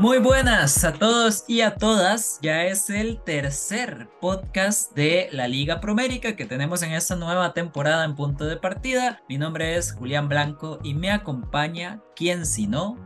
Muy buenas a todos y a todas. Ya es el tercer podcast de la Liga Promérica que tenemos en esta nueva temporada en punto de partida. Mi nombre es Julián Blanco y me acompaña, ¿quién si no?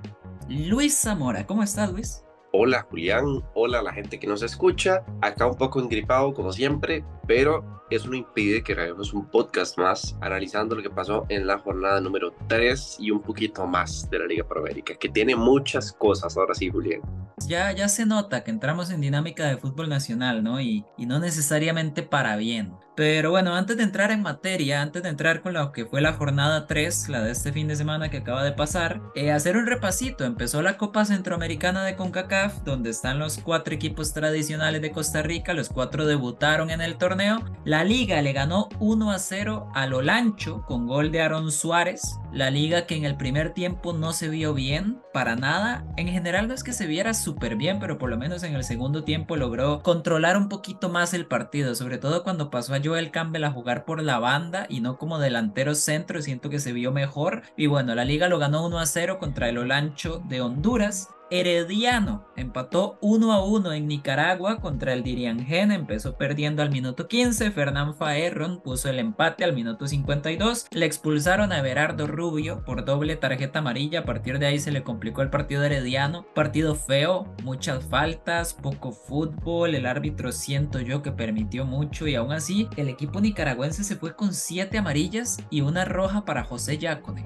Luis Zamora. ¿Cómo estás, Luis? Hola Julián, hola la gente que nos escucha. Acá un poco engripado como siempre, pero eso no impide que grabemos un podcast más analizando lo que pasó en la jornada número 3 y un poquito más de la Liga Promérica, que tiene muchas cosas. Ahora sí, Julián. Ya, ya se nota que entramos en dinámica de fútbol nacional, ¿no? Y no necesariamente para bien. Pero bueno, antes de entrar en materia, antes de entrar con lo que fue la jornada 3, la de este fin de semana que acaba de pasar, eh, hacer un repasito. Empezó la Copa Centroamericana de CONCACAF, donde están los cuatro equipos tradicionales de Costa Rica, los cuatro debutaron en el torneo. La liga le ganó 1 a 0 a Lolancho con gol de Aaron Suárez. La liga que en el primer tiempo no se vio bien, para nada. En general no es que se viera súper bien, pero por lo menos en el segundo tiempo logró controlar un poquito más el partido, sobre todo cuando pasó a Joel Campbell a jugar por la banda y no como delantero centro, siento que se vio mejor. Y bueno, la liga lo ganó 1 a 0 contra el Olancho de Honduras. Herediano empató 1 a 1 en Nicaragua contra el Diriangen, empezó perdiendo al minuto 15, Fernán Faerron puso el empate al minuto 52, le expulsaron a Berardo Rubio por doble tarjeta amarilla, a partir de ahí se le complicó el partido de Herediano, partido feo, muchas faltas, poco fútbol, el árbitro siento yo que permitió mucho y aún así el equipo nicaragüense se fue con 7 amarillas y una roja para José Yacone.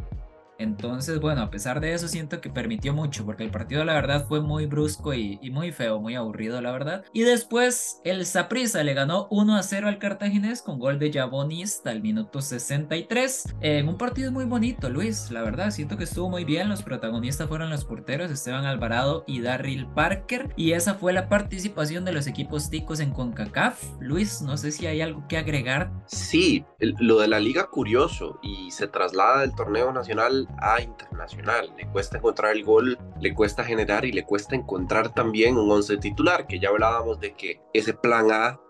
Entonces, bueno, a pesar de eso, siento que permitió mucho, porque el partido, la verdad, fue muy brusco y, muy feo, muy aburrido, la verdad. Y después, el Saprissa le ganó 1 a 0 al Cartaginés con gol de Jabonista al minuto 63. En un partido muy bonito, Luis, la verdad, siento que estuvo muy bien. Los protagonistas fueron los porteros Esteban Alvarado y Darryl Parker. Y esa fue la participación de los equipos ticos en CONCACAF. Luis, no sé si hay algo que agregar. Sí, lo de la liga curioso y se traslada del torneo nacional a internacional. Le cuesta encontrar el gol, le cuesta generar y le cuesta encontrar también un once titular, que ya hablábamos de que ese plan A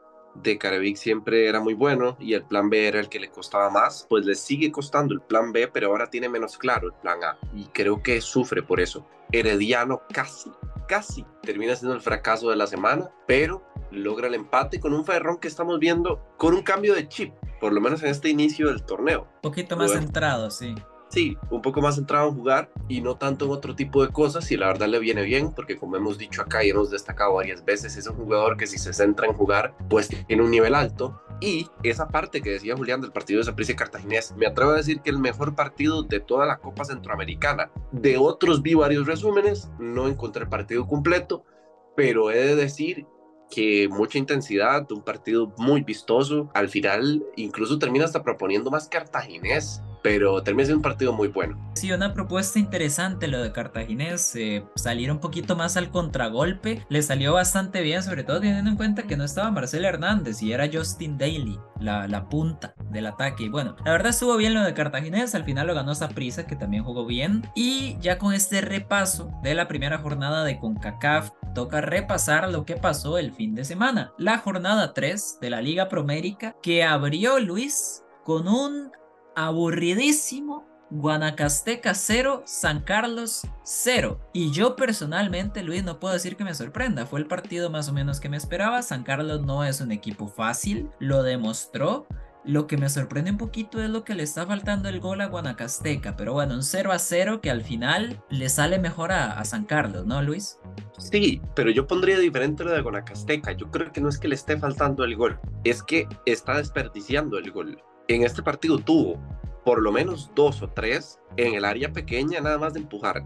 de Carevic siempre era muy bueno y el plan B era el que le costaba más, pues le sigue costando el plan B, pero ahora tiene menos claro el plan A y creo que sufre por eso. Herediano casi, casi termina siendo el fracaso de la semana, pero logra el empate con un Ferrón que estamos viendo con un cambio de chip, por lo menos en este inicio del torneo. Un poquito más centrado, sí sí, un poco más centrado en jugar y no tanto en otro tipo de cosas y la verdad le viene bien porque como hemos dicho acá y hemos destacado varias veces, es un jugador que si se centra en jugar pues tiene un nivel alto y esa parte que decía Julián del partido de Saprissa Cartaginés, me atrevo a decir que el mejor partido de toda la Copa Centroamericana. De otros vi varios resúmenes, no encontré el partido completo, pero he de decir que mucha intensidad, un partido muy vistoso. Al final, incluso termina hasta proponiendo más cartaginés pero termina siendo un partido muy bueno. Sí, una propuesta interesante lo de Cartaginés, eh, salir un poquito más al contragolpe, le salió bastante bien, sobre todo teniendo en cuenta que no estaba Marcelo Hernández y era Justin Daly, la, la punta del ataque. Y bueno, la verdad estuvo bien lo de Cartaginés, al final lo ganó Saprisa, que también jugó bien. Y ya con este repaso de la primera jornada de CONCACAF, toca repasar lo que pasó el fin de semana. La jornada 3 de la Liga Promérica que abrió Luis con un aburridísimo Guanacasteca 0, San Carlos 0. Y yo personalmente, Luis, no puedo decir que me sorprenda. Fue el partido más o menos que me esperaba. San Carlos no es un equipo fácil, lo demostró. Lo que me sorprende un poquito es lo que le está faltando el gol a Guanacasteca. Pero bueno, un 0 a 0 que al final le sale mejor a, a San Carlos, ¿no, Luis? Sí, pero yo pondría diferente lo de Guanacasteca. Yo creo que no es que le esté faltando el gol, es que está desperdiciando el gol en este partido tuvo por lo menos dos o tres en el área pequeña nada más de empujar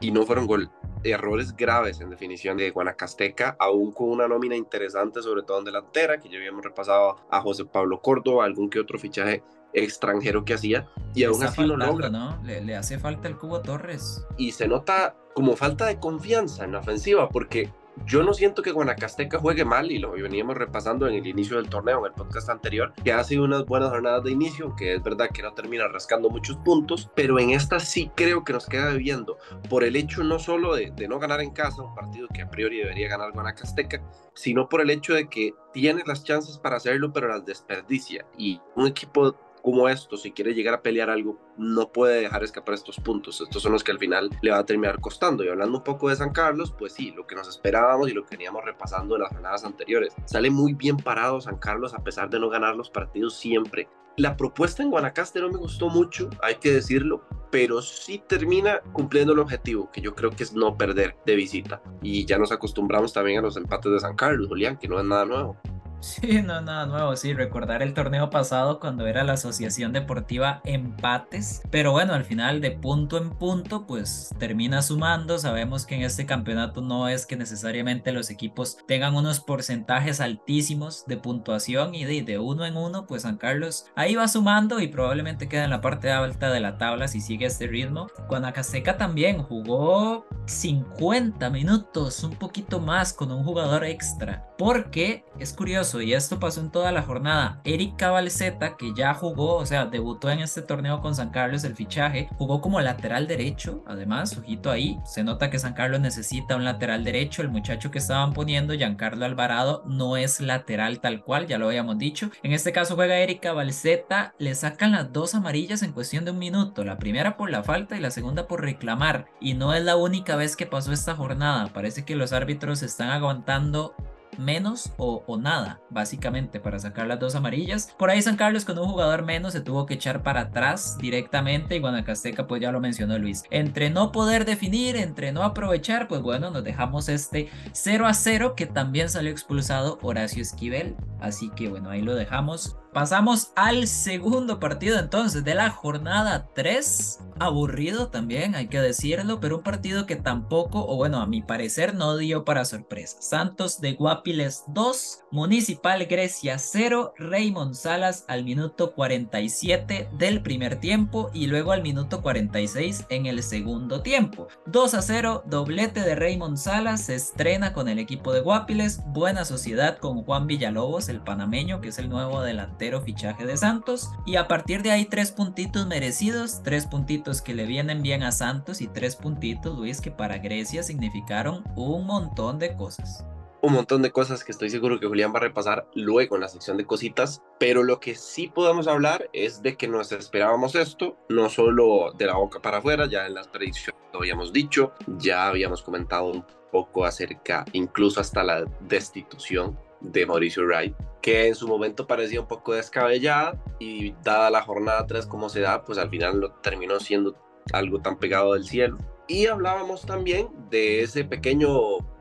y no fueron gol. Errores graves en definición de Guanacasteca, aún con una nómina interesante, sobre todo en delantera, que ya habíamos repasado a José Pablo Córdoba, algún que otro fichaje extranjero que hacía, y aún así lo logra. ¿no? Le, le hace falta el Cubo Torres. Y se nota como falta de confianza en la ofensiva, porque yo no siento que Guanacasteca juegue mal y lo veníamos repasando en el inicio del torneo, en el podcast anterior, que ha sido unas buenas jornadas de inicio, que es verdad que no termina rascando muchos puntos, pero en esta sí creo que nos queda viviendo por el hecho no solo de, de no ganar en casa, un partido que a priori debería ganar Guanacasteca, sino por el hecho de que tiene las chances para hacerlo, pero las desperdicia. Y un equipo como esto, si quiere llegar a pelear algo, no puede dejar escapar estos puntos. Estos son los que al final le va a terminar costando. Y hablando un poco de San Carlos, pues sí, lo que nos esperábamos y lo que veníamos repasando en las jornadas anteriores. Sale muy bien parado San Carlos a pesar de no ganar los partidos siempre. La propuesta en Guanacaste no me gustó mucho, hay que decirlo, pero sí termina cumpliendo el objetivo, que yo creo que es no perder de visita. Y ya nos acostumbramos también a los empates de San Carlos, Julián, que no es nada nuevo. Sí, no, nada nuevo, sí, recordar el torneo pasado cuando era la Asociación Deportiva Empates, pero bueno, al final de punto en punto, pues termina sumando, sabemos que en este campeonato no es que necesariamente los equipos tengan unos porcentajes altísimos de puntuación y de, de uno en uno, pues San Carlos ahí va sumando y probablemente queda en la parte alta de la tabla si sigue este ritmo. Guanacasteca también jugó 50 minutos, un poquito más con un jugador extra, porque es curioso, y esto pasó en toda la jornada. Eric Cabalceta, que ya jugó, o sea, debutó en este torneo con San Carlos el fichaje, jugó como lateral derecho, además, ojito ahí, se nota que San Carlos necesita un lateral derecho, el muchacho que estaban poniendo, Giancarlo Alvarado, no es lateral tal cual, ya lo habíamos dicho. En este caso juega Eric Cabalceta, le sacan las dos amarillas en cuestión de un minuto, la primera por la falta y la segunda por reclamar, y no es la única vez que pasó esta jornada, parece que los árbitros están aguantando menos o, nada, básicamente, para sacar las dos amarillas. Por ahí San Carlos con un jugador menos se tuvo que echar para atrás directamente y Guanacasteca pues ya lo mencionó Luis. Entre no poder definir, entre no aprovechar, pues bueno, nos dejamos este 0 a 0 que también salió expulsado Horacio Esquivel. Así que bueno, ahí lo dejamos. Pasamos al segundo partido entonces de la jornada 3. Aburrido también, hay que decirlo, pero un partido que tampoco, o bueno, a mi parecer no dio para sorpresa. Santos de Guapiles 2, Municipal Grecia 0, Raymond Salas al minuto 47 del primer tiempo y luego al minuto 46 en el segundo tiempo. 2 a 0, doblete de Raymond Salas, se estrena con el equipo de Guapiles, buena sociedad con Juan Villalobos, el panameño, que es el nuevo delantero fichaje de Santos. Y a partir de ahí, tres puntitos merecidos, tres puntitos que le vienen bien a Santos y tres puntitos, Luis, que para Grecia significaron un montón de cosas un montón de cosas que estoy seguro que Julián va a repasar luego en la sección de cositas, pero lo que sí podemos hablar es de que nos esperábamos esto, no solo de la boca para afuera, ya en las predicciones lo habíamos dicho, ya habíamos comentado un poco acerca, incluso hasta la destitución de Mauricio Wright, que en su momento parecía un poco descabellada y dada la jornada 3 como se da, pues al final lo terminó siendo algo tan pegado del cielo. Y hablábamos también de ese pequeño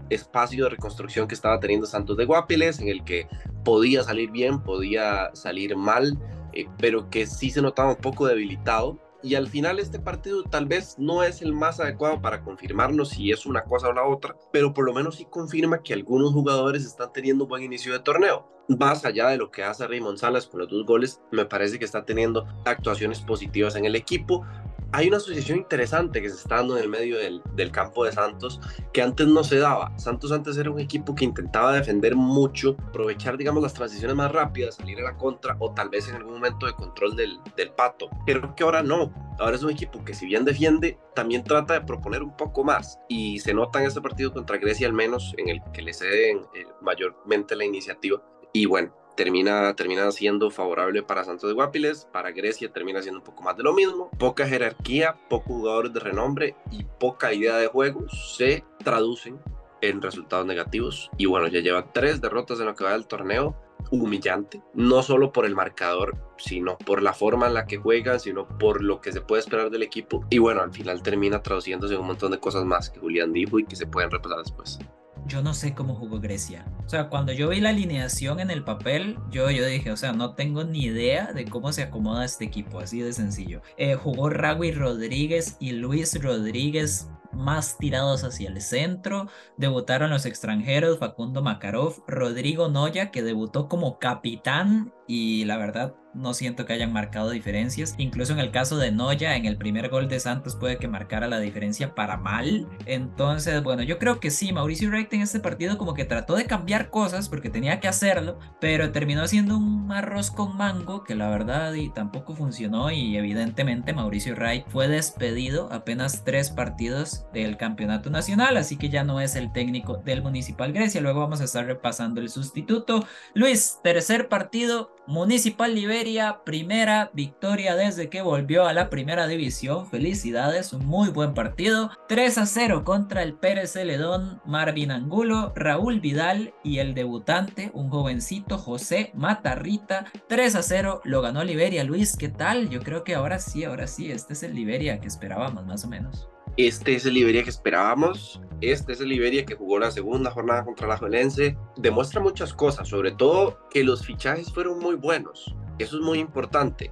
espacio de reconstrucción que estaba teniendo Santos de Guapiles, en el que podía salir bien, podía salir mal, eh, pero que sí se notaba un poco debilitado y al final este partido tal vez no es el más adecuado para confirmarnos si es una cosa o la otra, pero por lo menos sí confirma que algunos jugadores están teniendo un buen inicio de torneo. Más allá de lo que hace Raymond Salas con los dos goles, me parece que está teniendo actuaciones positivas en el equipo, hay una asociación interesante que se está dando en el medio del, del, campo de Santos que antes no se daba. Santos antes era un equipo que intentaba defender mucho, aprovechar, digamos, las transiciones más rápidas, salir a la contra o tal vez en algún momento de control del, del pato. Pero que ahora no. Ahora es un equipo que si bien defiende, también trata de proponer un poco más. Y se nota en este partido contra Grecia al menos, en el que le ceden eh, mayormente la iniciativa. Y bueno, termina, termina siendo favorable para Santos de Guapiles, para Grecia termina siendo un poco más de lo mismo, poca jerarquía, pocos jugadores de renombre y poca idea de juego se traducen en resultados negativos. Y bueno, ya lleva tres derrotas en lo que va del torneo, humillante, no solo por el marcador, sino por la forma en la que juegan, sino por lo que se puede esperar del equipo. Y bueno, al final termina traduciéndose en un montón de cosas más que Julián dijo y que se pueden repasar después yo no sé cómo jugó Grecia. O sea, cuando yo vi la alineación en el papel, yo, yo dije, o sea, no tengo ni idea de cómo se acomoda este equipo, así de sencillo. Eh, jugó Ragui Rodríguez y Luis Rodríguez más tirados hacia el centro. Debutaron los extranjeros Facundo Makarov, Rodrigo Noya, que debutó como capitán y la verdad no siento que hayan marcado diferencias. Incluso en el caso de Noya, en el primer gol de Santos puede que marcara la diferencia para mal. Entonces, bueno, yo creo que sí, Mauricio Wright en este partido como que trató de cambiar cosas porque tenía que hacerlo, pero terminó siendo un arroz con mango que la verdad y tampoco funcionó y evidentemente Mauricio Wright fue despedido apenas tres partidos del campeonato nacional, así que ya no es el técnico del Municipal Grecia. Luego vamos a estar repasando el sustituto. Luis, tercer partido Municipal Liberia, primera victoria desde que volvió a la primera división. Felicidades, un muy buen partido. 3 a 0 contra el Pérez Celedón, Marvin Angulo, Raúl Vidal y el debutante, un jovencito José Matarrita. 3 a 0 lo ganó Liberia. Luis, ¿qué tal? Yo creo que ahora sí, ahora sí, este es el Liberia que esperábamos más o menos. Este es el Liberia que esperábamos. Este es el Liberia que jugó la segunda jornada contra la Juelense. Demuestra muchas cosas, sobre todo que los fichajes fueron muy buenos. Eso es muy importante.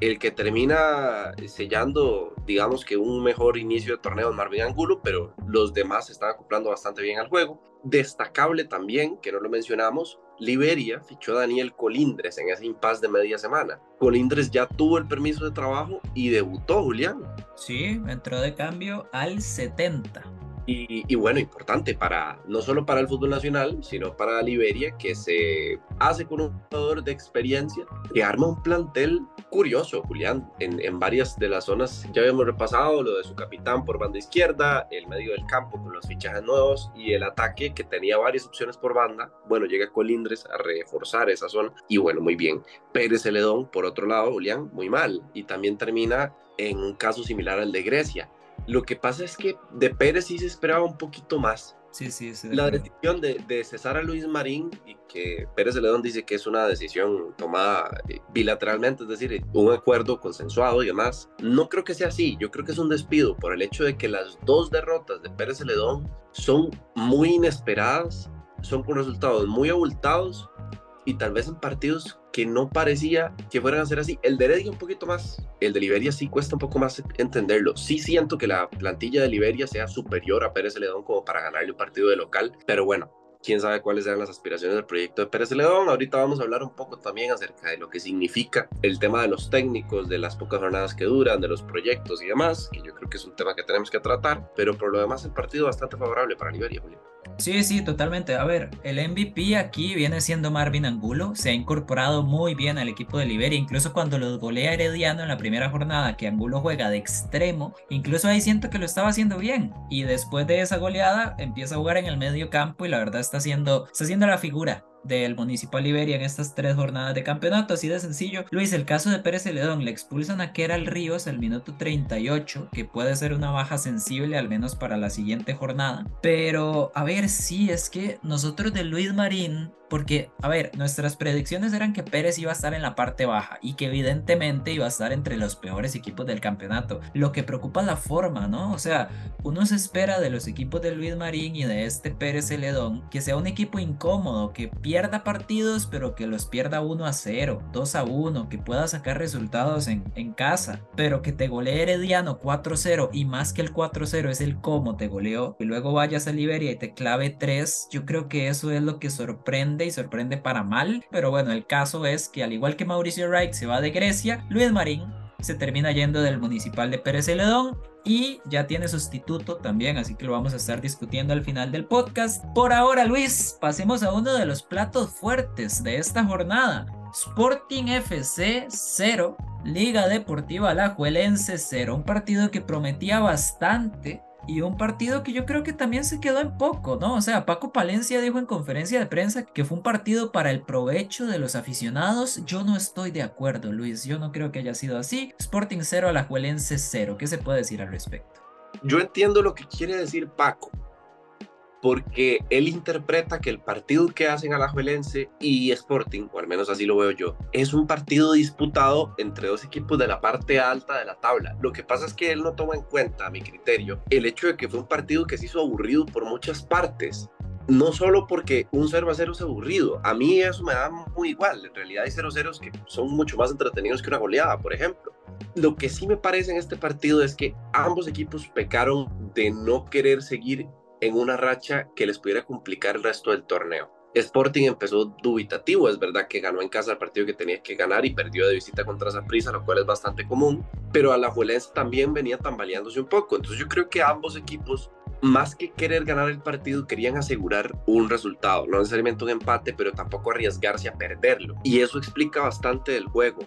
El que termina sellando, digamos que un mejor inicio de torneo es Marvin Angulo, pero los demás están acoplando bastante bien al juego. Destacable también, que no lo mencionamos, Liberia fichó a Daniel Colindres en ese impasse de media semana. Colindres ya tuvo el permiso de trabajo y debutó, Julián. Sí, entró de cambio al 70. Y, bueno, importante para no solo para el fútbol nacional, sino para Liberia, que se hace con un jugador de experiencia que arma un plantel curioso, Julián, en, en, varias de las zonas. Ya habíamos repasado lo de su capitán por banda izquierda, el medio del campo con los fichajes nuevos y el ataque que tenía varias opciones por banda. Bueno, llega Colindres a reforzar esa zona y bueno, muy bien. Pérez Celedón, por otro lado, Julián, muy mal. Y también termina en un caso similar al de Grecia lo que pasa es que de Pérez sí se esperaba un poquito más. Sí, sí, sí. La decisión de, cesar a Luis Marín y que Pérez León dice que es una decisión tomada eh, bilateralmente, es decir, un acuerdo consensuado y demás. No creo que sea así. Yo creo que es un despido por el hecho de que las dos derrotas de Pérez Celedón son muy inesperadas, son con resultados muy abultados y tal vez en partidos que no parecía que fueran a ser así. El de Heredia un poquito más, el de Liberia sí cuesta un poco más entenderlo. Sí siento que la plantilla de Liberia sea superior a Pérez Celedón como para ganarle un partido de local, pero bueno, quién sabe cuáles sean las aspiraciones del proyecto de Pérez Celedón. Ahorita vamos a hablar un poco también acerca de lo que significa el tema de los técnicos, de las pocas jornadas que duran, de los proyectos y demás, que yo creo que es un tema que tenemos que tratar, pero por lo demás el partido bastante favorable para Liberia. Sí, sí, totalmente. A ver, el MVP aquí viene siendo Marvin Angulo. Se ha incorporado muy bien al equipo de Liberia, incluso cuando los golea Herediano en la primera jornada, que Angulo juega de extremo. Incluso ahí siento que lo estaba haciendo bien. Y después de esa goleada, empieza a jugar en el medio campo y la verdad está haciendo, está haciendo la figura del Municipal Liberia en estas tres jornadas de campeonato, así de sencillo. Luis, el caso de Pérez Celedón, le expulsan a Keral Ríos al minuto 38, que puede ser una baja sensible al menos para la siguiente jornada. Pero, a ver, sí, es que nosotros de Luis Marín porque, a ver, nuestras predicciones eran que Pérez iba a estar en la parte baja y que evidentemente iba a estar entre los peores equipos del campeonato. Lo que preocupa es la forma, ¿no? O sea, uno se espera de los equipos de Luis Marín y de este Pérez Celedón que sea un equipo incómodo, que pierda partidos, pero que los pierda 1 a 0, 2 a 1, que pueda sacar resultados en, en casa, pero que te golee Herediano 4-0 y más que el 4-0 es el cómo te goleó y luego vayas a Liberia y te clave 3, yo creo que eso es lo que sorprende y sorprende para mal, pero bueno, el caso es que al igual que Mauricio Wright se va de Grecia, Luis Marín se termina yendo del municipal de Pérez Celedón y ya tiene sustituto también, así que lo vamos a estar discutiendo al final del podcast. Por ahora, Luis, pasemos a uno de los platos fuertes de esta jornada. Sporting FC 0, Liga Deportiva Alajuelense 0, un partido que prometía bastante y un partido que yo creo que también se quedó en poco, ¿no? O sea, Paco Palencia dijo en conferencia de prensa que fue un partido para el provecho de los aficionados. Yo no estoy de acuerdo, Luis. Yo no creo que haya sido así. Sporting 0, Alajuelense 0. ¿Qué se puede decir al respecto? Yo entiendo lo que quiere decir Paco, porque él interpreta que el partido que hacen Alajuelense y Sporting, o al menos así lo veo yo, es un partido disputado entre dos equipos de la parte alta de la tabla. Lo que pasa es que él no toma en cuenta, a mi criterio, el hecho de que fue un partido que se hizo aburrido por muchas partes. No solo porque un 0 a 0 es aburrido, a mí eso me da muy igual. En realidad hay 0 0 que son mucho más entretenidos que una goleada, por ejemplo. Lo que sí me parece en este partido es que ambos equipos pecaron de no querer seguir en una racha que les pudiera complicar el resto del torneo. Sporting empezó dubitativo, es verdad que ganó en casa el partido que tenía que ganar y perdió de visita contra Zaprisa, lo cual es bastante común, pero Alajuelense también venía tambaleándose un poco, entonces yo creo que ambos equipos, más que querer ganar el partido, querían asegurar un resultado, no necesariamente un empate, pero tampoco arriesgarse a perderlo, y eso explica bastante del juego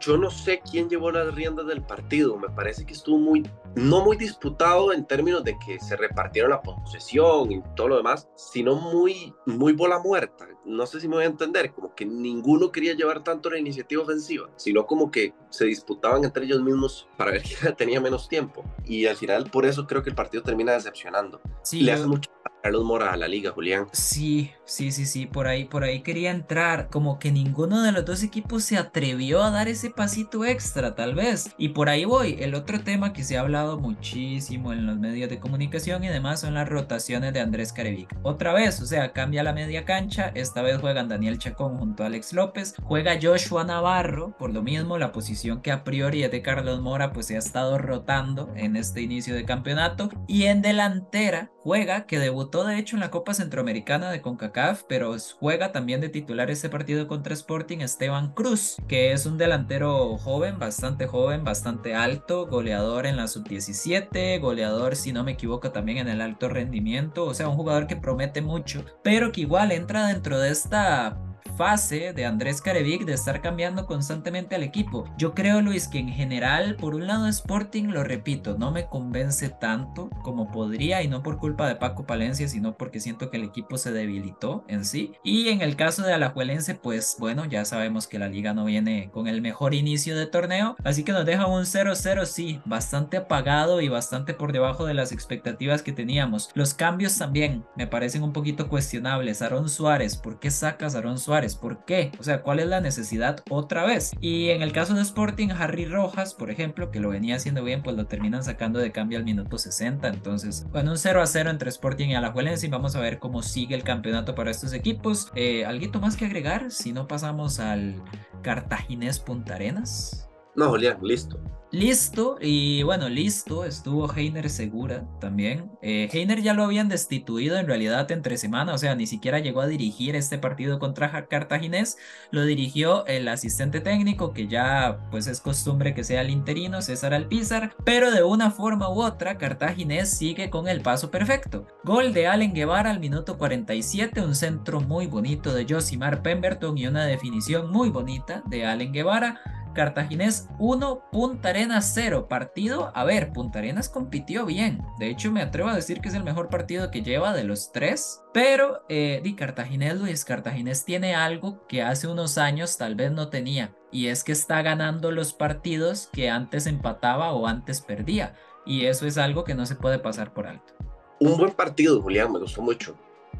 yo no sé quién llevó las riendas del partido. Me parece que estuvo muy, no muy disputado en términos de que se repartieron la posesión y todo lo demás, sino muy, muy bola muerta. No sé si me voy a entender, como que ninguno quería llevar tanto la iniciativa ofensiva, sino como que se disputaban entre ellos mismos para ver quién tenía menos tiempo. Y al final, por eso creo que el partido termina decepcionando. Sí, Le yo- hace mucho a Carlos Mora a la liga, Julián. Sí, sí, sí, sí, por ahí, por ahí quería entrar, como que ninguno de los dos equipos se atrevió a dar ese pasito extra, tal vez. Y por ahí voy, el otro tema que se ha hablado muchísimo en los medios de comunicación y demás son las rotaciones de Andrés Carevic. Otra vez, o sea, cambia la media cancha, esta vez juegan Daniel Chacón junto a Alex López, juega Joshua Navarro, por lo mismo la posición que a priori es de Carlos Mora, pues se ha estado rotando en este inicio de campeonato. Y en delantera juega, que debutó de hecho en la Copa Centroamericana de CONCACAF, pero juega también de titular este partido contra Sporting Esteban Cruz, que es un delantero joven, bastante joven, bastante alto, goleador en la sub-17, goleador si no me equivoco también en el alto rendimiento, o sea, un jugador que promete mucho, pero que igual entra dentro de esta fase de Andrés Carevic de estar cambiando constantemente al equipo. Yo creo, Luis, que en general, por un lado Sporting, lo repito, no me convence tanto como podría y no por culpa de Paco Palencia, sino porque siento que el equipo se debilitó en sí. Y en el caso de Alajuelense, pues bueno, ya sabemos que la liga no viene con el mejor inicio de torneo, así que nos deja un 0-0, sí, bastante apagado y bastante por debajo de las expectativas que teníamos. Los cambios también me parecen un poquito cuestionables. Aaron Suárez, ¿por qué sacas a Aaron Suárez? ¿Por qué? O sea, ¿cuál es la necesidad otra vez? Y en el caso de Sporting, Harry Rojas, por ejemplo, que lo venía haciendo bien, pues lo terminan sacando de cambio al minuto 60. Entonces, bueno, un 0 a 0 entre Sporting y Alajuelense y vamos a ver cómo sigue el campeonato para estos equipos. Eh, ¿Alguito más que agregar? Si no pasamos al Cartaginés Punta Arenas. No, Julián, listo. Listo, y bueno, listo, estuvo Heiner Segura también. Eh, Heiner ya lo habían destituido en realidad entre semana, o sea, ni siquiera llegó a dirigir este partido contra Cartaginés, lo dirigió el asistente técnico, que ya pues es costumbre que sea el interino, César Alpizar, pero de una forma u otra, Cartaginés sigue con el paso perfecto. Gol de Allen Guevara al minuto 47, un centro muy bonito de Josimar Pemberton y una definición muy bonita de Allen Guevara. Cartaginés 1, Punta Arenas 0. Partido, a ver, Punta Arenas compitió bien. De hecho, me atrevo a decir que es el mejor partido que lleva de los tres. Pero, eh, di Cartaginés, Luis, Cartaginés tiene algo que hace unos años tal vez no tenía. Y es que está ganando los partidos que antes empataba o antes perdía. Y eso es algo que no se puede pasar por alto. Un buen partido, Julián, me gustó mucho.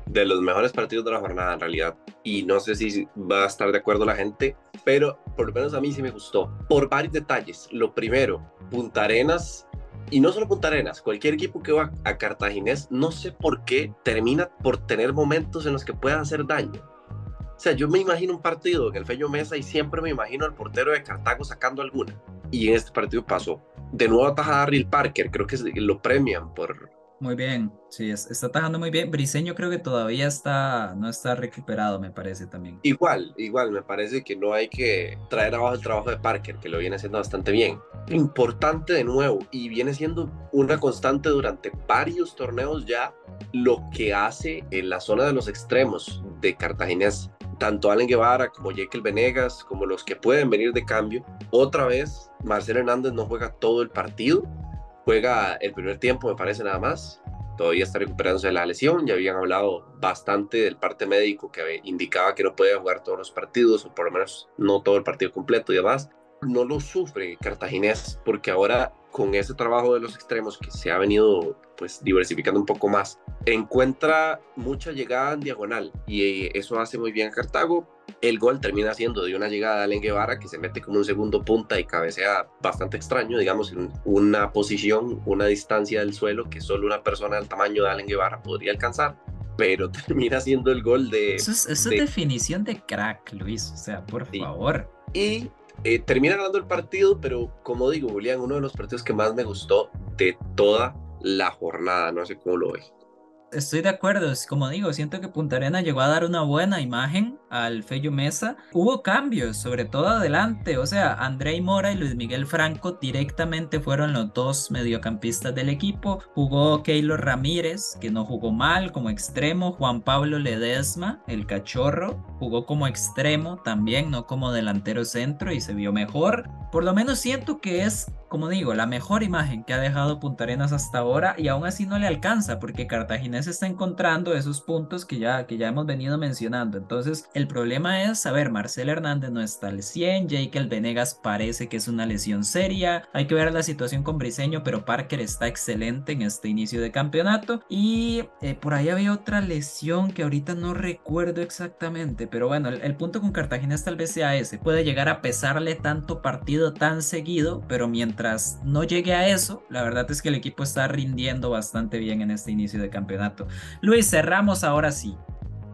De los mejores partidos de la jornada, en realidad. Y no sé si va a estar de acuerdo la gente, pero por lo menos a mí sí me gustó. Por varios detalles. Lo primero, Punta Arenas, y no solo Punta Arenas, cualquier equipo que va a Cartaginés, no sé por qué, termina por tener momentos en los que pueda hacer daño. O sea, yo me imagino un partido en el Feño Mesa y siempre me imagino al portero de Cartago sacando alguna. Y en este partido pasó. De nuevo a Darryl Parker, creo que lo premian por, Muy bien, sí, es- está atajando muy bien. Briseño creo que todavía está, no está recuperado, me parece también. Igual, igual, me parece que no hay que traer abajo el trabajo de Parker, que lo viene haciendo bastante bien. Importante de nuevo, y viene siendo una constante durante varios torneos ya, lo que hace en la zona de los extremos de Cartaginés. Tanto Allen Guevara como Jekyll Venegas, como los que pueden venir de cambio. Otra vez, Marcelo Hernández no juega todo el partido, juega el primer tiempo, me parece nada más todavía está recuperándose de la lesión. Ya habían hablado bastante del parte médico que indicaba que no podía jugar todos los partidos, o por lo menos no todo el partido completo y demás. No lo sufre Cartaginés porque ahora con ese trabajo de los extremos que se ha venido pues diversificando un poco más, encuentra mucha llegada en diagonal y eso hace muy bien a Cartago. El gol termina siendo de una llegada de Allen Guevara que se mete como un segundo punta y cabecea bastante extraño, digamos, en una posición, una distancia del suelo que solo una persona del tamaño de Allen Guevara podría alcanzar, pero termina siendo el gol de... Eso es, eso de- es definición de crack, Luis. O sea, por Sí. favor. y eh, termina ganando el partido, pero como digo, Julián, uno de los partidos que más me gustó de toda la jornada, no sé cómo lo ve. Estoy de acuerdo, como digo, siento que Punta Arena llegó a dar una buena imagen al Fello Mesa. Hubo cambios, sobre todo adelante, o sea, André Mora y Luis Miguel Franco directamente fueron los dos mediocampistas del equipo. Jugó Keylor Ramírez, que no jugó mal como extremo, Juan Pablo Ledesma, el cachorro, jugó como extremo también, no como delantero centro y se vio mejor. Por lo menos siento que es como digo, la mejor imagen que ha dejado Punta Arenas hasta ahora y aún así no le alcanza porque Cartaginés está encontrando esos puntos que ya, que ya hemos venido mencionando. Entonces, el problema es, a ver, Marcel Hernández no está al 100, Jake Venegas parece que es una lesión seria, hay que ver la situación con Briseño, pero Parker está excelente en este inicio de campeonato y eh, por ahí había otra lesión que ahorita no recuerdo exactamente, pero bueno, el, el punto con Cartaginés tal vez sea ese, puede llegar a pesarle tanto partido tan seguido, pero mientras no llegue a eso, la verdad es que el equipo está rindiendo bastante bien en este inicio de campeonato. Luis, cerramos ahora sí.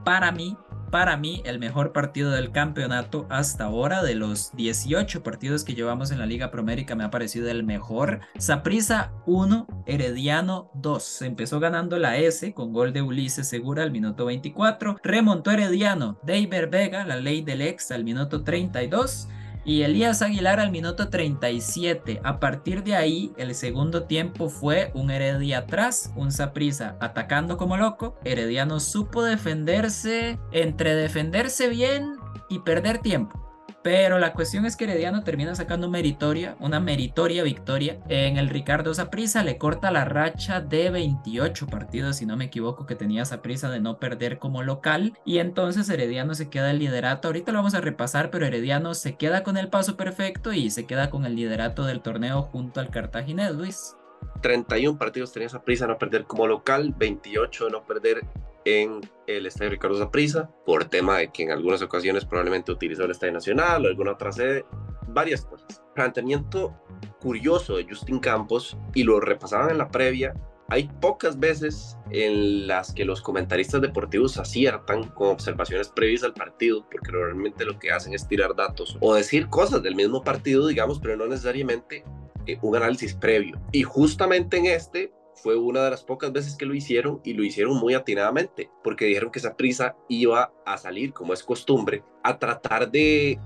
Para mí, para mí, el mejor partido del campeonato hasta ahora, de los 18 partidos que llevamos en la Liga Promérica, me ha parecido el mejor. Saprisa 1, Herediano 2. Empezó ganando la S con gol de Ulises Segura al minuto 24. Remontó Herediano, Deiber Vega, la ley del ex al minuto 32 y Elías Aguilar al minuto 37. A partir de ahí, el segundo tiempo fue un Heredia atrás, un Saprisa atacando como loco. Herediano supo defenderse, entre defenderse bien y perder tiempo. Pero la cuestión es que Herediano termina sacando meritoria, una meritoria victoria. En el Ricardo Saprisa le corta la racha de 28 partidos, si no me equivoco, que tenía Saprisa de no perder como local. Y entonces Herediano se queda el liderato. Ahorita lo vamos a repasar, pero Herediano se queda con el paso perfecto y se queda con el liderato del torneo junto al Cartaginés, Luis. 31 partidos tenía Saprisa no perder como local, 28 de no perder en el Estadio Ricardo Zaprisa por tema de que en algunas ocasiones probablemente utilizó el Estadio Nacional o alguna otra sede, varias cosas. Planteamiento curioso de Justin Campos y lo repasaban en la previa. Hay pocas veces en las que los comentaristas deportivos aciertan con observaciones previas al partido, porque normalmente lo que hacen es tirar datos o decir cosas del mismo partido, digamos, pero no necesariamente eh, un análisis previo. Y justamente en este fue una de las pocas veces que lo hicieron y lo hicieron muy atinadamente, porque dijeron que esa prisa iba a salir, como es costumbre, a tratar de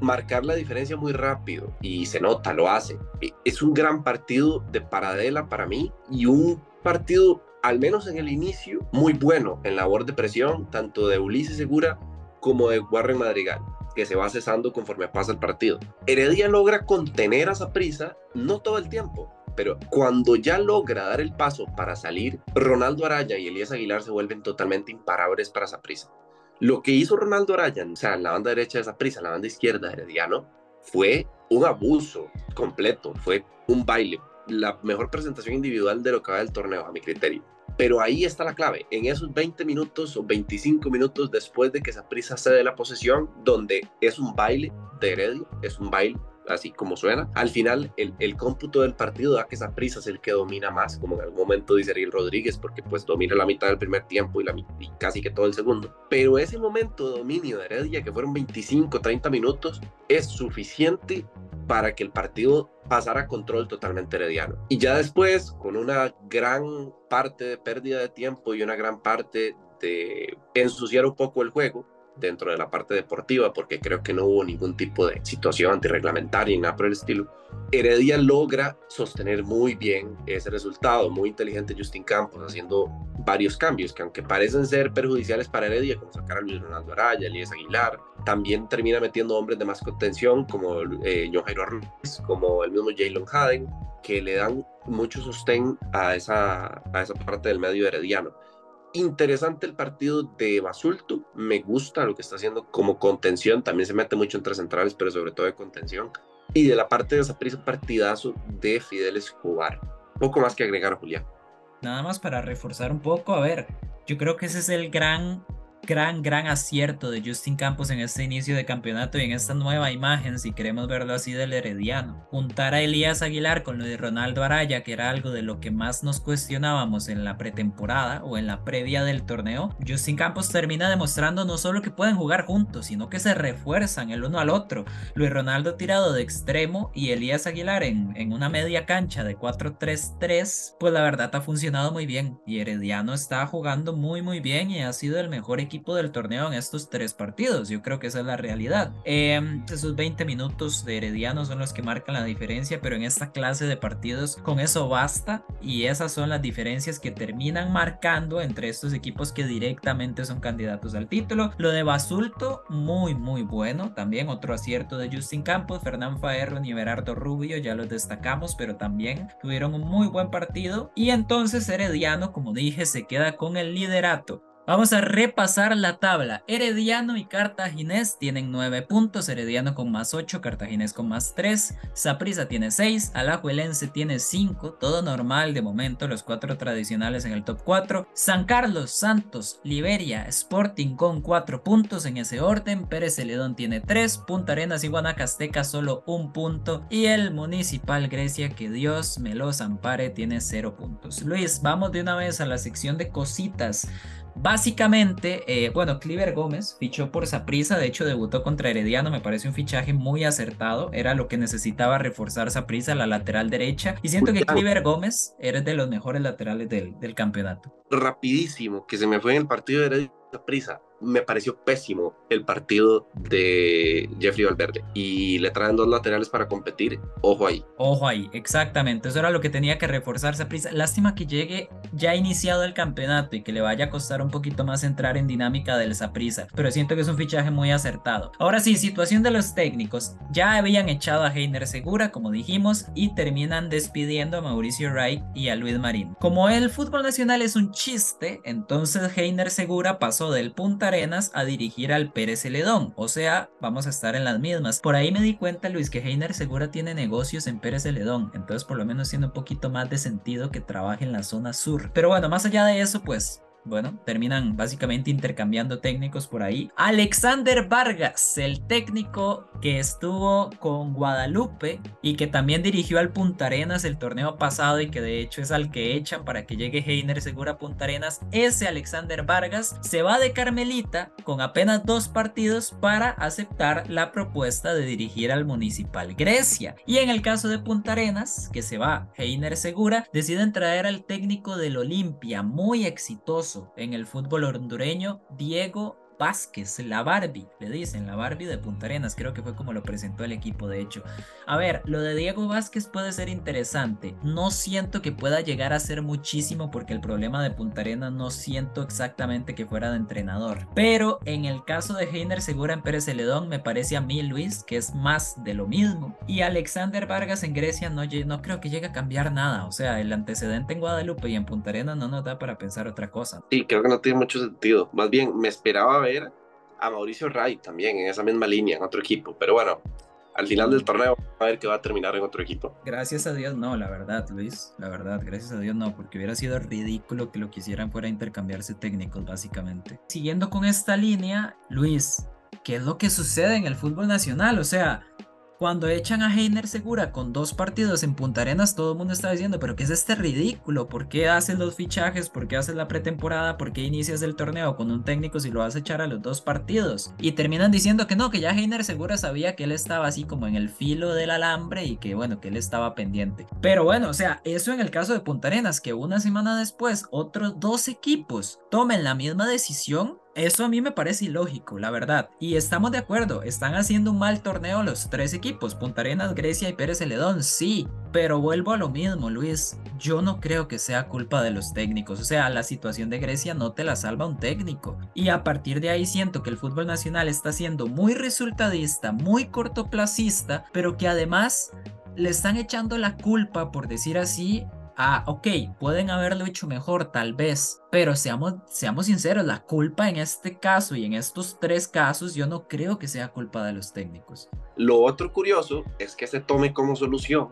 marcar la diferencia muy rápido y se nota, lo hace. E, es un gran partido de Paradela para mí y un partido, al menos en el inicio, muy bueno en labor de presión, tanto de Ulises Segura como de Warren Madrigal que se va cesando conforme pasa el partido. Heredia logra contener a esa prisa, no todo el tiempo, pero cuando ya logra dar el paso para salir, Ronaldo Araya y Elías Aguilar se vuelven totalmente imparables para esa prisa. Lo que hizo Ronaldo Araya, o sea, en la banda derecha de esa prisa, en la banda izquierda de Herediano, fue un abuso completo, fue un baile, la mejor presentación individual de lo que va del torneo, a mi criterio. Pero ahí está la clave, en esos 20 minutos o 25 minutos después de que esa prisa cede la posesión, donde es un baile de Heredia, es un baile así como suena. Al final, el, cómputo del partido da que prisa es el que domina más, como en algún momento dice Ariel Rodríguez, porque pues domina la mitad del primer tiempo y, la, y casi que todo el segundo. Pero ese momento de dominio de Heredia, que fueron 25, 30 minutos, es suficiente para que el partido pasara control totalmente herediano. Y ya después, con una gran parte de pérdida de tiempo y una gran parte de ensuciar un poco el juego, dentro de la parte deportiva, porque creo que no hubo ningún tipo de situación antirreglamentaria ni nada por el estilo. Heredia logra sostener muy bien ese resultado, muy inteligente Justin Campos haciendo varios cambios que aunque parecen ser perjudiciales para Heredia, como sacar a Luis Ronaldo Araya, Elías Aguilar, también termina metiendo hombres de más contención como eh, John Jairo Ruiz, como el mismo Jalen Haden, que le dan mucho sostén a esa, a esa parte del medio herediano interesante el partido de Basulto. Me gusta lo que está haciendo como contención. También se mete mucho entre centrales, pero sobre todo de contención. Y de la parte de esa prisa, partidazo de Fidel Escobar. Poco más que agregar, Julián. Nada más para reforzar un poco. A ver, yo creo que ese es el gran gran, gran acierto de Justin Campos en este inicio de campeonato y en esta nueva imagen, si queremos verlo así, del Herediano. Juntar a Elías Aguilar con lo de Ronaldo Araya, que era algo de lo que más nos cuestionábamos en la pretemporada o en la previa del torneo, Justin Campos termina demostrando no solo que pueden jugar juntos, sino que se refuerzan el uno al otro. Luis Ronaldo tirado de extremo y Elías Aguilar en, en una media cancha de 4-3-3, pues la verdad ha funcionado muy bien y Herediano está jugando muy muy bien y ha sido el mejor equipo del torneo en estos tres partidos. Yo creo que esa es la realidad. Em, esos 20 minutos de Herediano son los que marcan la diferencia, pero en esta clase de partidos con eso basta y esas son las diferencias que terminan marcando entre estos equipos que directamente son candidatos al título. Lo de Basulto, muy muy bueno. También otro acierto de Justin Campos, Fernán Faerro y Berardo Rubio, ya los destacamos, pero también tuvieron un muy buen partido. Y entonces Herediano, como dije, se queda con el liderato Vamos a repasar la tabla. Herediano y Cartaginés tienen 9 puntos. Herediano con más 8, Cartaginés con más 3. Saprisa tiene 6, Alajuelense tiene 5. Todo normal de momento, los cuatro tradicionales en el top 4. San Carlos, Santos, Liberia, Sporting con 4 puntos en ese orden. Pérez Celedón tiene 3. Punta Arenas y Guanacasteca solo un punto. Y el Municipal Grecia, que Dios me los ampare, tiene 0 puntos. Luis, vamos de una vez a la sección de cositas. Básicamente, eh, bueno, Cliver Gómez fichó por Saprisa, de hecho debutó contra Herediano, me parece un fichaje muy acertado, era lo que necesitaba reforzar Saprisa, la lateral derecha, y siento que Cliver Gómez era de los mejores laterales del, del campeonato. Rapidísimo, que se me fue en el partido de Herediano Saprisa, me pareció pésimo el partido de Jeffrey Valverde y le traen dos laterales para competir. Ojo ahí. Ojo ahí, exactamente. Eso era lo que tenía que reforzarse prisa. Lástima que llegue ya iniciado el campeonato y que le vaya a costar un poquito más entrar en dinámica del Saprisa, pero siento que es un fichaje muy acertado. Ahora sí, situación de los técnicos. Ya habían echado a Heiner Segura, como dijimos, y terminan despidiendo a Mauricio Wright y a Luis Marín. Como el fútbol nacional es un chiste, entonces Heiner Segura pasó del punta Arenas a dirigir al Pérez Celedón, o sea, vamos a estar en las mismas. Por ahí me di cuenta, Luis, que Heiner Segura tiene negocios en Pérez Celedón, entonces por lo menos tiene un poquito más de sentido que trabaje en la zona sur. Pero bueno, más allá de eso, pues bueno, terminan básicamente intercambiando técnicos por ahí. Alexander Vargas, el técnico que estuvo con Guadalupe y que también dirigió al Punta Arenas el torneo pasado y que de hecho es al que echan para que llegue Heiner Segura a Punta Arenas. Ese Alexander Vargas se va de Carmelita con apenas dos partidos para aceptar la propuesta de dirigir al Municipal Grecia. Y en el caso de Punta Arenas, que se va Heiner Segura, deciden traer al técnico del Olimpia, muy exitoso en el fútbol hondureño, Diego Vázquez, la Barbie, le dicen, la Barbie de Punta Arenas, creo que fue como lo presentó el equipo, de hecho. A ver, lo de Diego Vázquez puede ser interesante, no siento que pueda llegar a ser muchísimo porque el problema de Punta Arenas no siento exactamente que fuera de entrenador, pero en el caso de Heiner Segura en Pérez Celedón me parece a mí, Luis, que es más de lo mismo. Y Alexander Vargas en Grecia no, no creo que llegue a cambiar nada, o sea, el antecedente en Guadalupe y en Punta Arenas no nos da para pensar otra cosa. Sí, creo que no tiene mucho sentido, más bien me esperaba a Mauricio Ray también en esa misma línea, en otro equipo. Pero bueno, al final del torneo a ver que va a terminar en otro equipo. Gracias a Dios no, la verdad, Luis, la verdad, gracias a Dios no, porque hubiera sido ridículo que lo quisieran fuera intercambiarse técnicos, básicamente. Siguiendo con esta línea, Luis, ¿qué es lo que sucede en el fútbol nacional? O sea, cuando echan a Heiner Segura con dos partidos en Punta Arenas, todo el mundo está diciendo, pero ¿qué es este ridículo? ¿Por qué haces los fichajes? ¿Por qué haces la pretemporada? ¿Por qué inicias el torneo con un técnico si lo vas a echar a los dos partidos? Y terminan diciendo que no, que ya Heiner Segura sabía que él estaba así como en el filo del alambre y que bueno, que él estaba pendiente. Pero bueno, o sea, eso en el caso de Punta Arenas, que una semana después otros dos equipos tomen la misma decisión, eso a mí me parece ilógico, la verdad. Y estamos de acuerdo, están haciendo un mal torneo los tres equipos, Punta Arenas, Grecia y Pérez Celedón, sí. Pero vuelvo a lo mismo, Luis. Yo no creo que sea culpa de los técnicos. O sea, la situación de Grecia no te la salva un técnico. Y a partir de ahí siento que el fútbol nacional está siendo muy resultadista, muy cortoplacista, pero que además le están echando la culpa, por decir así, ah, ok, pueden haberlo hecho mejor tal vez, pero seamos, seamos sinceros, la culpa en este caso y en estos tres casos yo no creo que sea culpa de los técnicos. Lo otro curioso es que se tome como solución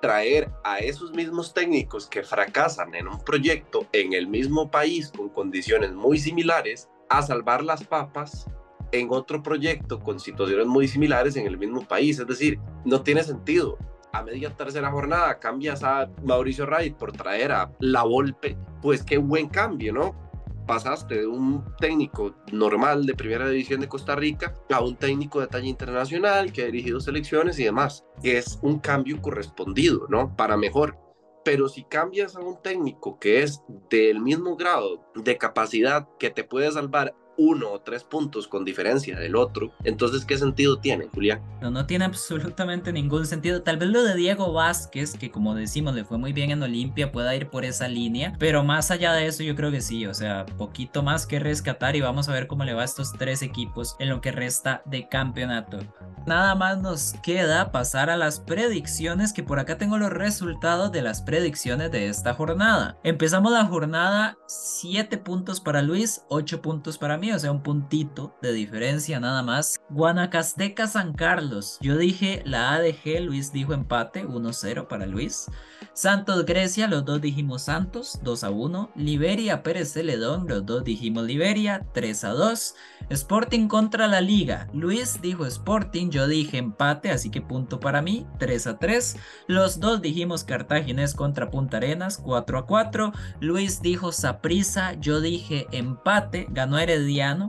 traer a esos mismos técnicos que fracasan en un proyecto en el mismo país con condiciones muy similares a salvar las papas en otro proyecto con situaciones muy similares en el mismo país. Es decir, no tiene sentido. A media tercera jornada cambias a Mauricio Wright por traer a La Volpe, pues qué buen cambio, ¿no? pasaste de un técnico normal de primera división de Costa Rica a un técnico de talla internacional que ha dirigido selecciones y demás. Es un cambio correspondido, ¿no? Para mejor. Pero si cambias a un técnico que es del mismo grado de capacidad que te puede salvar uno o tres puntos con diferencia del otro, entonces ¿qué sentido tiene, Julián? No, no tiene absolutamente ningún sentido. Tal vez lo de Diego Vázquez, que como decimos le fue muy bien en Olimpia, pueda ir por esa línea, pero más allá de eso yo creo que sí, o sea, poquito más que rescatar y vamos a ver cómo le va a estos tres equipos en lo que resta de campeonato. Nada más nos queda pasar a las predicciones, que por acá tengo los resultados de las predicciones de esta jornada. Empezamos la jornada 7 puntos para Luis, 8 puntos para mí, o sea, un puntito de diferencia nada más. Guanacasteca San Carlos, yo dije la ADG, Luis dijo empate, 1-0 para Luis. Santos Grecia, los dos dijimos Santos, 2 a 1. Liberia Pérez Celedón, los dos dijimos Liberia, 3 a 2. Sporting contra la Liga, Luis dijo Sporting, yo dije empate, así que punto para mí, 3 a 3. Los dos dijimos Cartaginés contra Punta Arenas, 4 a 4. Luis dijo Saprisa, yo dije empate, ganó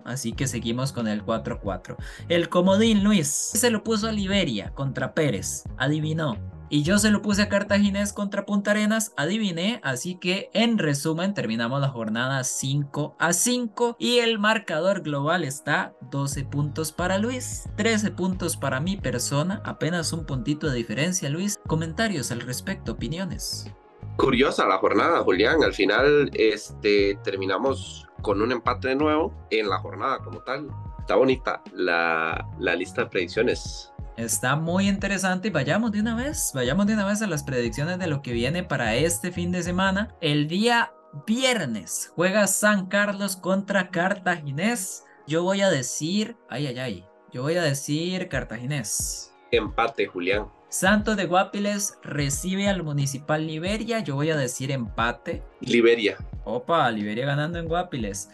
Así que seguimos con el 4 a 4. El comodín Luis se lo puso a Liberia contra Pérez, adivinó. Y yo se lo puse a Cartaginés contra Punta Arenas, adiviné, así que en resumen terminamos la jornada 5 a 5 y el marcador global está 12 puntos para Luis, 13 puntos para mi persona, apenas un puntito de diferencia Luis. Comentarios al respecto, opiniones. Curiosa la jornada, Julián. Al final este, terminamos con un empate de nuevo en la jornada como tal. Está bonita la, la lista de predicciones. Está muy interesante y vayamos de una vez, vayamos de una vez a las predicciones de lo que viene para este fin de semana. El día viernes juega San Carlos contra Cartaginés. Yo voy a decir, ay, ay, ay, yo voy a decir Cartaginés. Empate, Julián. Santos de Guapiles recibe al Municipal Liberia. Yo voy a decir empate. Liberia. Opa, Liberia ganando en Guapiles.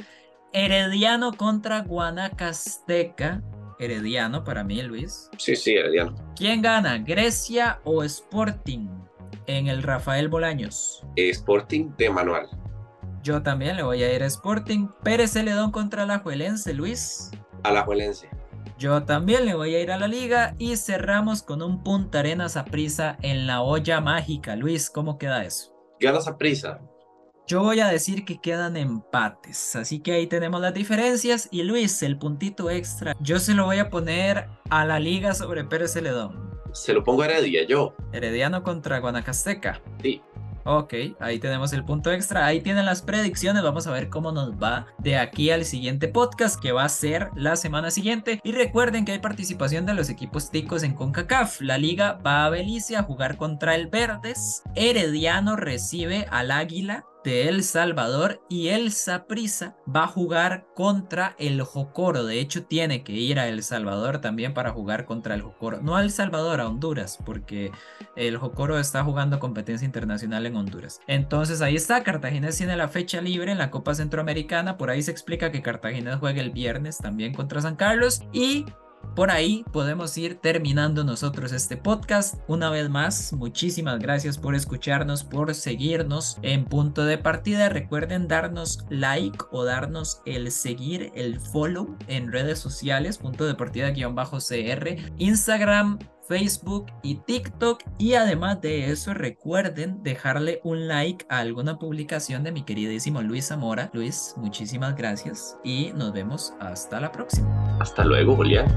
Herediano contra Guanacasteca. Herediano para mí, Luis. Sí, sí, Herediano. ¿Quién gana, Grecia o Sporting en el Rafael Bolaños? Sporting de Manual. Yo también le voy a ir a Sporting. Pérez Celedón contra la Juelense, Luis. A la Juelense. Yo también le voy a ir a la liga y cerramos con un Punta Arenas a prisa en la olla mágica. Luis, ¿cómo queda eso? Ganas a prisa. Yo voy a decir que quedan empates, así que ahí tenemos las diferencias. Y Luis, el puntito extra, yo se lo voy a poner a la liga sobre Pérez Celedón. Se lo pongo a Heredia, yo. Herediano contra Guanacasteca. Sí. Ok, ahí tenemos el punto extra. Ahí tienen las predicciones. Vamos a ver cómo nos va de aquí al siguiente podcast que va a ser la semana siguiente. Y recuerden que hay participación de los equipos ticos en CONCACAF. La liga va a Belice a jugar contra el Verdes. Herediano recibe al Águila de El Salvador y el Saprissa va a jugar contra el Jocoro. De hecho, tiene que ir a El Salvador también para jugar contra el Jocoro. No a El Salvador, a Honduras, porque el Jocoro está jugando competencia internacional en Honduras. Entonces ahí está, Cartagena tiene la fecha libre en la Copa Centroamericana. Por ahí se explica que Cartagena juega el viernes también contra San Carlos y por ahí podemos ir terminando nosotros este podcast. Una vez más, muchísimas gracias por escucharnos, por seguirnos en punto de partida. Recuerden darnos like o darnos el seguir, el follow en redes sociales, punto de partida-cr, Instagram, Facebook y TikTok. Y además de eso, recuerden dejarle un like a alguna publicación de mi queridísimo Luis Zamora. Luis, muchísimas gracias y nos vemos hasta la próxima. Hasta luego, Julián.